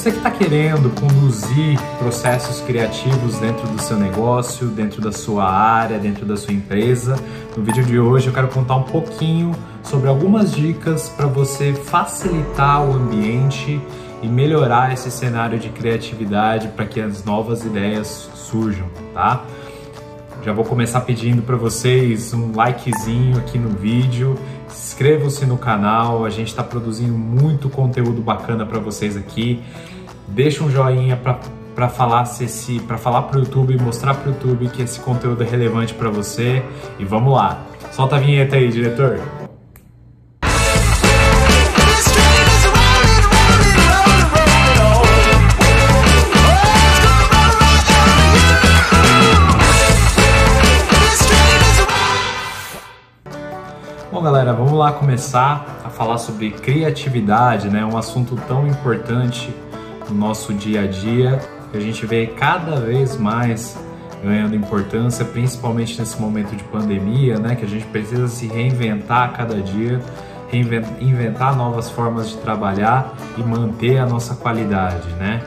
Você que está querendo conduzir processos criativos dentro do seu negócio, dentro da sua área, dentro da sua empresa, no vídeo de hoje eu quero contar um pouquinho sobre algumas dicas para você facilitar o ambiente e melhorar esse cenário de criatividade para que as novas ideias surjam, tá? Já vou começar pedindo para vocês um likezinho aqui no vídeo, inscrevam-se no canal, a gente está produzindo muito conteúdo bacana para vocês aqui. Deixa um joinha para falar se esse, para falar para o YouTube, mostrar para o YouTube que esse conteúdo é relevante para você e vamos lá. Solta a vinheta aí, diretor. Lá começar a falar sobre criatividade, né? Um assunto tão importante no nosso dia a dia que a gente vê cada vez mais ganhando importância, principalmente nesse momento de pandemia, né? Que a gente precisa se reinventar a cada dia, reinventar novas formas de trabalhar e manter a nossa qualidade, né?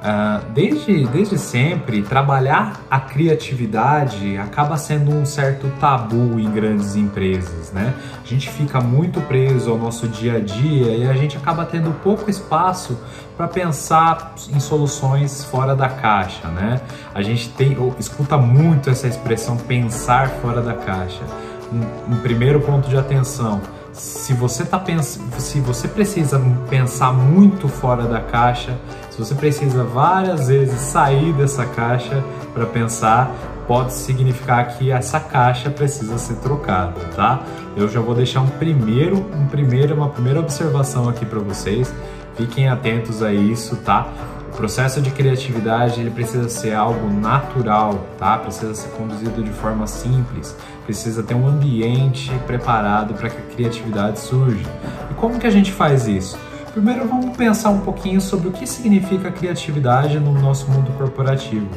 Uh, desde, desde sempre, trabalhar a criatividade acaba sendo um certo tabu em grandes empresas, né? A gente fica muito preso ao nosso dia a dia e a gente acaba tendo pouco espaço para pensar em soluções fora da caixa, né? A gente tem, escuta muito essa expressão pensar fora da caixa. Um, um primeiro ponto de atenção se você tá pens se você precisa pensar muito fora da caixa, se você precisa várias vezes sair dessa caixa para pensar, pode significar que essa caixa precisa ser trocada, tá? Eu já vou deixar um primeiro, um primeiro, uma primeira observação aqui para vocês. Fiquem atentos a isso, tá? O processo de criatividade ele precisa ser algo natural, tá? Precisa ser conduzido de forma simples, precisa ter um ambiente preparado para que a criatividade surja. E como que a gente faz isso? Primeiro vamos pensar um pouquinho sobre o que significa criatividade no nosso mundo corporativo.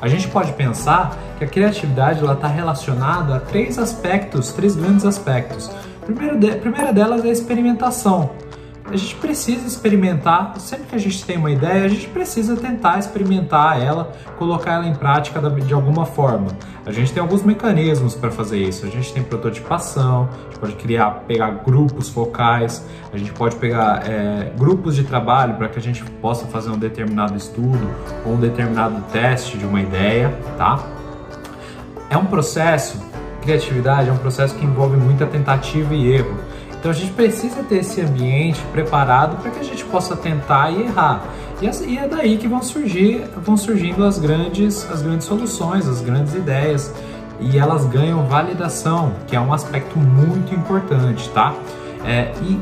A gente pode pensar que a criatividade está relacionada a três aspectos, três grandes aspectos. Primeiro primeira delas é a experimentação a gente precisa experimentar, sempre que a gente tem uma ideia, a gente precisa tentar experimentar ela, colocar ela em prática de alguma forma. A gente tem alguns mecanismos para fazer isso. A gente tem prototipação, a gente pode criar, pegar grupos focais, a gente pode pegar é, grupos de trabalho para que a gente possa fazer um determinado estudo ou um determinado teste de uma ideia, tá? É um processo, criatividade é um processo que envolve muita tentativa e erro. Então a gente precisa ter esse ambiente preparado para que a gente possa tentar e errar. E é daí que vão surgir, vão surgindo as grandes, as grandes soluções, as grandes ideias e elas ganham validação, que é um aspecto muito importante, tá? É, e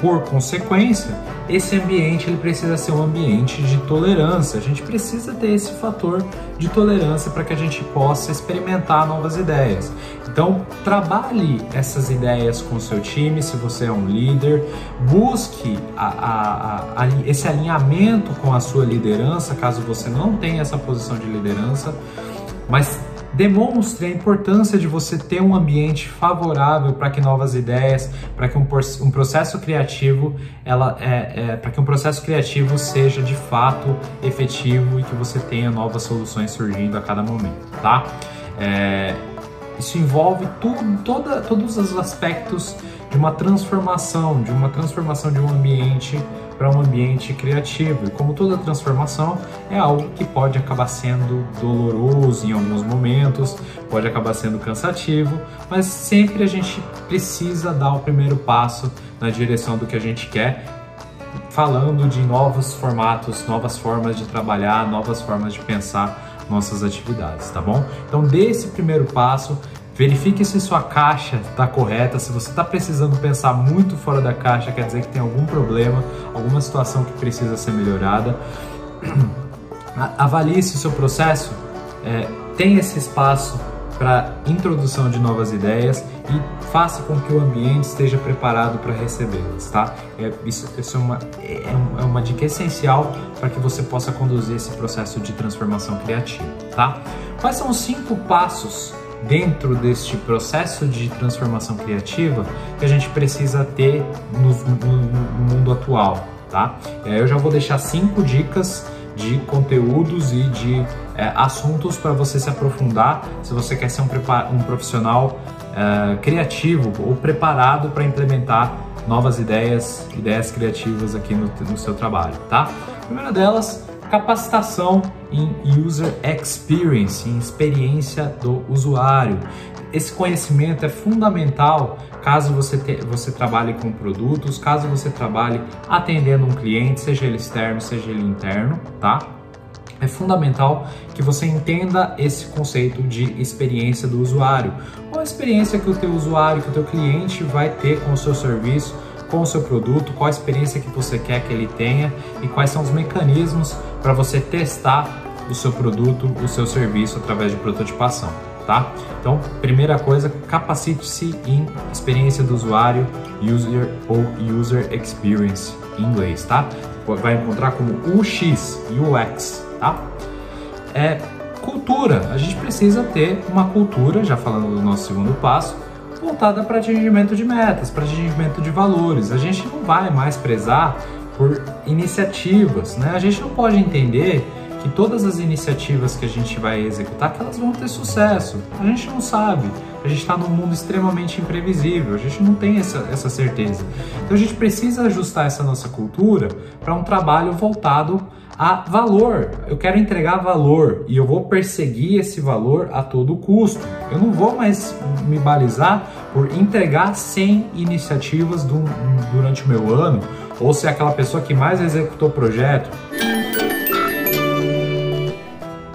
por consequência, esse ambiente ele precisa ser um ambiente de tolerância. A gente precisa ter esse fator de tolerância para que a gente possa experimentar novas ideias. Então, trabalhe essas ideias com o seu time, se você é um líder, busque a, a, a, esse alinhamento com a sua liderança, caso você não tenha essa posição de liderança, mas demonstre a importância de você ter um ambiente favorável para que novas ideias, para que um, um, processo criativo, é, é para que um processo criativo seja de fato efetivo e que você tenha novas soluções surgindo a cada momento, tá? É, isso envolve tudo, toda, todos os aspectos de uma transformação, de uma transformação de um ambiente para um ambiente criativo. E como toda transformação, é algo que pode acabar sendo doloroso em alguns momentos, pode acabar sendo cansativo, mas sempre a gente precisa dar o primeiro passo na direção do que a gente quer, falando de novos formatos, novas formas de trabalhar, novas formas de pensar nossas atividades, tá bom? Então dê esse primeiro passo, Verifique se sua caixa está correta. Se você está precisando pensar muito fora da caixa, quer dizer que tem algum problema, alguma situação que precisa ser melhorada. Avalie se o seu processo é, tem esse espaço para introdução de novas ideias e faça com que o ambiente esteja preparado para recebê-las, tá? É, isso, isso é, uma, é, é uma dica essencial para que você possa conduzir esse processo de transformação criativa, tá? Quais são os cinco passos dentro deste processo de transformação criativa que a gente precisa ter no, no, no mundo atual, tá? Eu já vou deixar cinco dicas de conteúdos e de é, assuntos para você se aprofundar se você quer ser um, um profissional é, criativo ou preparado para implementar novas ideias, ideias criativas aqui no, no seu trabalho, tá? A primeira delas, capacitação em user experience, em experiência do usuário. Esse conhecimento é fundamental caso você, te, você trabalhe com produtos, caso você trabalhe atendendo um cliente, seja ele externo, seja ele interno, tá? É fundamental que você entenda esse conceito de experiência do usuário. Qual a experiência que o teu usuário, que o teu cliente vai ter com o seu serviço, com o seu produto, qual a experiência que você quer que ele tenha e quais são os mecanismos para você testar o seu produto, o seu serviço através de prototipação tá? Então, primeira coisa, capacite-se em experiência do usuário, user ou user experience em inglês, tá? Vai encontrar como UX, UX, tá? É cultura. A gente precisa ter uma cultura, já falando do nosso segundo passo, voltada para atingimento de metas, para atingimento de valores. A gente não vai mais prezar por iniciativas, né? A gente não pode entender que todas as iniciativas que a gente vai executar, que elas vão ter sucesso. A gente não sabe. A gente está num mundo extremamente imprevisível, a gente não tem essa, essa certeza. Então a gente precisa ajustar essa nossa cultura para um trabalho voltado a valor. Eu quero entregar valor e eu vou perseguir esse valor a todo custo. Eu não vou mais me balizar por entregar 100 iniciativas do, durante o meu ano ou ser aquela pessoa que mais executou projeto.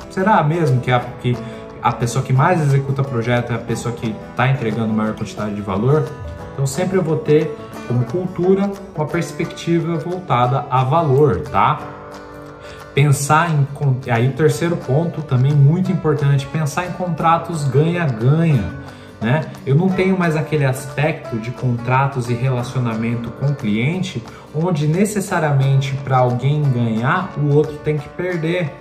Será mesmo que a, que a pessoa que mais executa projeto é a pessoa que está entregando maior quantidade de valor? Então sempre eu vou ter como cultura uma perspectiva voltada a valor, tá? Pensar em aí o terceiro ponto também muito importante, pensar em contratos ganha-ganha. Né? Eu não tenho mais aquele aspecto de contratos e relacionamento com o cliente, onde necessariamente para alguém ganhar, o outro tem que perder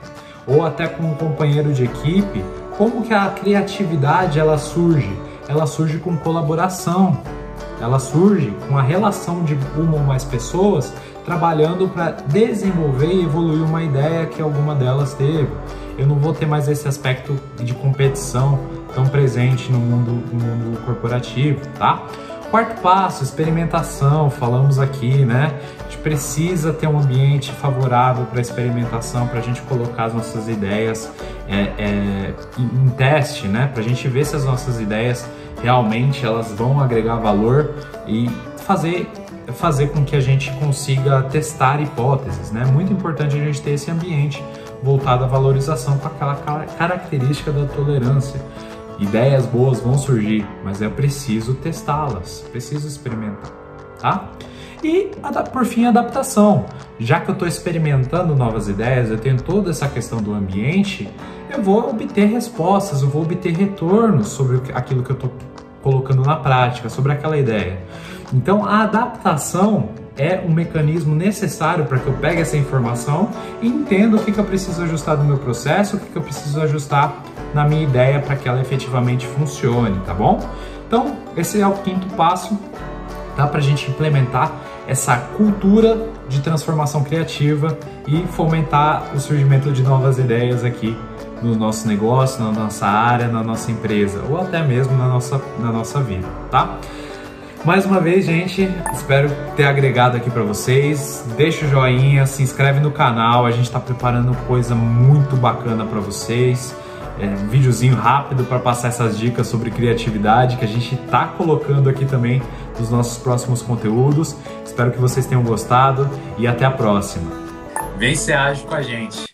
ou até com um companheiro de equipe, como que a criatividade ela surge? Ela surge com colaboração. Ela surge com a relação de uma ou mais pessoas trabalhando para desenvolver e evoluir uma ideia que alguma delas teve. Eu não vou ter mais esse aspecto de competição tão presente no mundo, no mundo corporativo, tá? Quarto passo, experimentação, falamos aqui, né? A gente precisa ter um ambiente favorável para experimentação, para a gente colocar as nossas ideias é, é, em teste, né? Para a gente ver se as nossas ideias realmente elas vão agregar valor e fazer fazer com que a gente consiga testar hipóteses, né? Muito importante a gente ter esse ambiente voltado à valorização com aquela característica da tolerância. Ideias boas vão surgir, mas é preciso testá-las, preciso experimentar, tá? E por fim, adaptação. Já que eu estou experimentando novas ideias, eu tenho toda essa questão do ambiente, eu vou obter respostas, eu vou obter retornos sobre aquilo que eu estou colocando na prática, sobre aquela ideia. Então, a adaptação é um mecanismo necessário para que eu pegue essa informação e entenda o que, que eu preciso ajustar no meu processo, o que, que eu preciso ajustar na minha ideia para que ela efetivamente funcione, tá bom? Então, esse é o quinto passo, tá? Para a gente implementar essa cultura de transformação criativa e fomentar o surgimento de novas ideias aqui no nosso negócio, na nossa área, na nossa empresa ou até mesmo na nossa, na nossa vida, tá? Mais uma vez, gente, espero ter agregado aqui para vocês. Deixa o joinha, se inscreve no canal, a gente está preparando coisa muito bacana para vocês é, um videozinho rápido para passar essas dicas sobre criatividade que a gente está colocando aqui também nos nossos próximos conteúdos. Espero que vocês tenham gostado e até a próxima. Vem ser ágil com a gente.